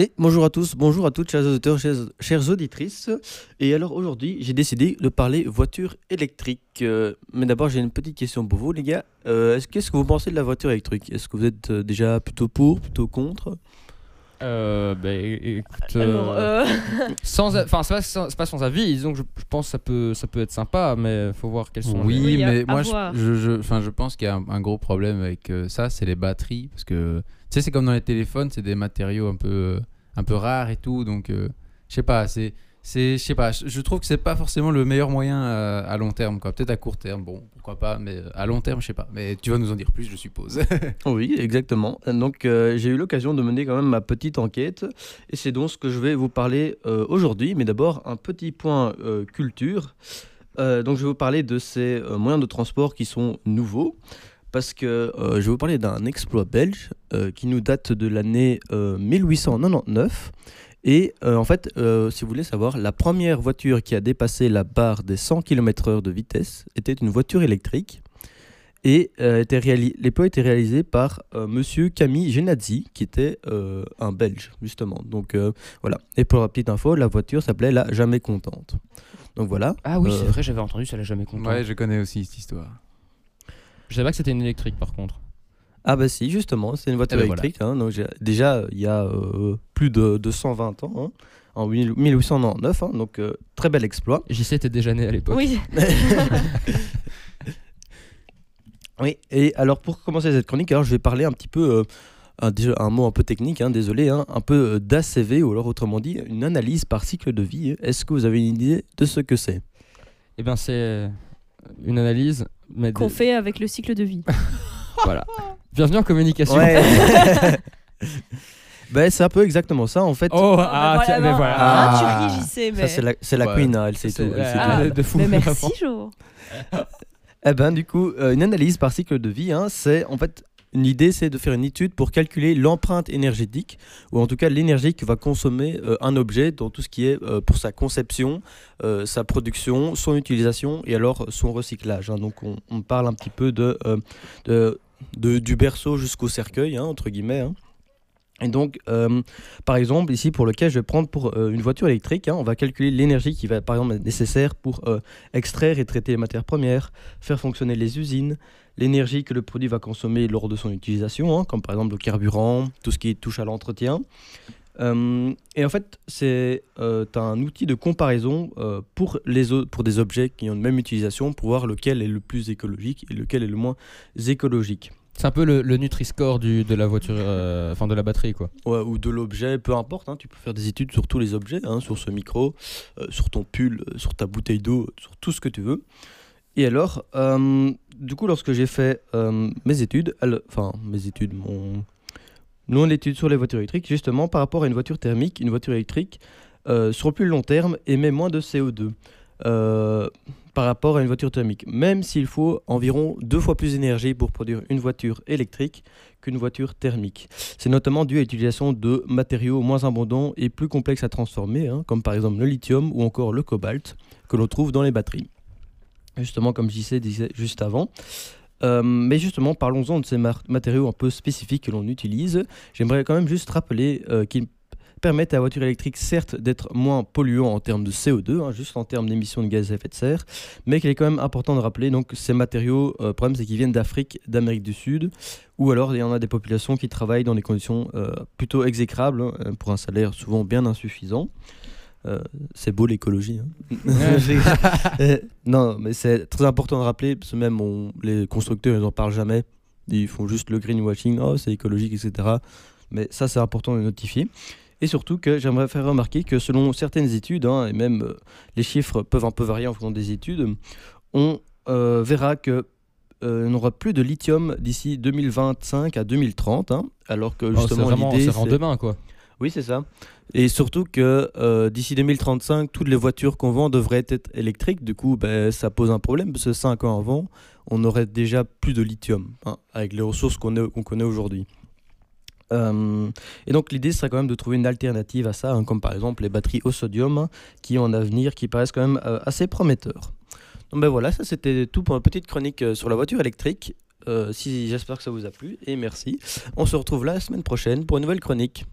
Et bonjour à tous, bonjour à toutes, chers auditeurs, chers, chères auditrices. Et alors aujourd'hui, j'ai décidé de parler voiture électrique. Euh, mais d'abord, j'ai une petite question pour vous, les gars. Euh, est-ce, qu'est-ce que vous pensez de la voiture électrique? Est-ce que vous êtes euh, déjà plutôt pour, plutôt contre? Euh, bah, écoute, Alors, euh, euh, sans, enfin, c'est pas, pas sans avis. Disons que je, je pense que ça peut, ça peut être sympa, mais faut voir quels sont. Oui, Oui, à- mais moi, je, je, je- pense qu'il y a un, un gros problème avec euh, ça, c'est les batteries. Parce que, tu sais, c'est comme dans les téléphones, c'est des matériaux un peu, un peu rares et tout. Donc, euh, je sais pas, c'est. C'est- Je sais pas, je trouve que c'est pas forcément le meilleur moyen euh, à long terme, quoi. Peut-être à court terme, bon, pourquoi pas, mais euh, à long terme, je sais pas. Mais tu vas nous en dire plus, je suppose. Oui, exactement. Donc euh, j'ai eu l'occasion de mener quand même ma petite enquête. Et c'est donc ce que je vais vous parler aujourd'hui. Mais d'abord, un petit point culture. Donc je vais vous parler de ces moyens de transport qui sont nouveaux. Parce que je vais vous parler d'un exploit belge qui nous date de l'année euh, 1899. Et euh, en fait, euh, si vous voulez savoir, la première voiture qui a dépassé la barre des 100 km/h de vitesse était une voiture électrique. Et euh, était réali- l'exploit était réalisé par euh, monsieur Camille Genazzi, qui était euh, un Belge, justement. Donc euh, voilà. Et pour la petite info, la voiture s'appelait la Jamais Contente. Donc voilà. Ah oui, Euh, c'est vrai, j'avais entendu, ça l'a jamais content. ouais, je connais aussi cette histoire. Je savais pas que c'était une électrique par contre. Ah bah si, justement, c'est une voiture Eh ben voilà. électrique. hein. donc j'ai- déjà, il y a euh, plus de, de 120 ans, hein, en 1000 1899. hein, donc euh, très bel exploit. JC était déjà né à l'époque. oui, Oui, et alors pour commencer cette chronique, alors je vais parler un petit peu, euh, un, mot un peu technique, hein, désolé, hein, un peu euh, d'ACV, ou alors autrement dit, une analyse par cycle de vie. Est-ce que vous avez une idée de ce que c'est? Et ben c'est une analyse, qu'on de- fait avec le cycle de vie. voilà. Bienvenue en communication. Ouais. ben, c'est un peu exactement ça, en fait. Oh, ah, voilà, tiens, mais voilà. Ah. Ah, tu ris, j'y sais, mais. Ça, c'est la, c'est la Ouais. queen, hein, elle sait tout. C'est- elle sait ah, tout. de fou. mais merci, vraiment. Jo. Eh ben, du coup, euh, une analyse par cycle de vie, hein, c'est en fait. Une idée, c'est de faire une étude pour calculer l'empreinte énergétique, ou en tout cas l'énergie que va consommer euh, un objet dans tout ce qui est euh, pour sa conception, euh, sa production, son utilisation et alors son recyclage. hein. Donc on, on parle un petit peu de, euh, de, de- du berceau jusqu'au cercueil, hein, entre guillemets. hein. Et donc, euh, par exemple, ici pour le cas, je vais prendre pour euh, une voiture électrique, hein, on va calculer l'énergie qui va par exemple être nécessaire pour euh, extraire et traiter les matières premières, faire fonctionner les usines, l'énergie que le produit va consommer lors de son utilisation, comme par exemple le carburant, tout ce qui touche à l'entretien. Euh, et en fait, c'est euh, un outil de comparaison euh, pour, les, pour des objets qui ont une même utilisation pour voir lequel est le plus écologique et lequel est le moins écologique. C'est un peu le, le Nutri-Score de la voiture, enfin de la batterie quoi. Ouais, ou de l'objet, peu importe, hein, tu peux faire des études sur tous les objets, hein, sur ce micro, sur ton pull, sur ta bouteille d'eau, sur tout ce que tu veux. Et alors, du coup, lorsque j'ai fait mes études, enfin mes études, mon, mon étude sur les voitures électriques, justement par rapport à une voiture thermique, une voiture électrique, euh, sur le plus long terme, émet moins de CO2 euh, par rapport à une voiture thermique, même s'il faut environ deux fois plus d'énergie pour produire une voiture électrique qu'une voiture thermique. C'est notamment dû à l'utilisation de matériaux moins abondants et plus complexes à transformer, hein, comme par exemple le lithium ou encore le cobalt, que l'on trouve dans les batteries. Justement, comme JC disait juste avant. Euh, mais justement, parlons-en de ces matériaux un peu spécifiques que l'on utilise. J'aimerais quand même juste rappeler euh, qu'ils permettent à la voiture électrique, certes, d'être moins polluant en termes de CO2, hein, juste en termes d'émissions de gaz à effet de serre, mais qu'il est quand même important de rappeler donc ces matériaux, euh, le problème c'est qu'ils viennent d'Afrique, d'Amérique du Sud, ou alors il y en a des populations qui travaillent dans des conditions euh, plutôt exécrables, hein, pour un salaire souvent bien insuffisant. Euh, c'est beau l'écologie. hein. Euh, non, mais c'est très important de rappeler, parce que même on- les constructeurs, ils n'en parlent jamais. Ils font juste le greenwashing, oh c'est écologique, etc. Mais ça, c'est important de le notifier. Et surtout que j'aimerais faire remarquer que selon certaines études, hein, et même euh, les chiffres peuvent un peu varier en fonction des études, on euh, verra que euh, on n'aura plus de lithium d'ici 2025 à 2030, hein, alors que Oh, c'est justement vraiment, l'idée c'est- demain quoi. Oui, c'est ça. Et surtout que euh, d'ici 2035, toutes les voitures qu'on vend devraient être électriques. Du coup, ben, ça pose un problème parce que 5 ans avant, on aurait déjà plus de lithium hein, avec les ressources qu'on connaît aujourd'hui. Euh, et donc l'idée serait quand même de trouver une alternative à ça, hein, comme par exemple les batteries au sodium, hein, qui ont un avenir qui paraissent quand même euh, assez prometteurs. Donc ben voilà, ça c'était tout pour une petite chronique sur la voiture électrique. Si j'espère que ça vous a plu et merci. On se retrouve la semaine prochaine pour une nouvelle chronique.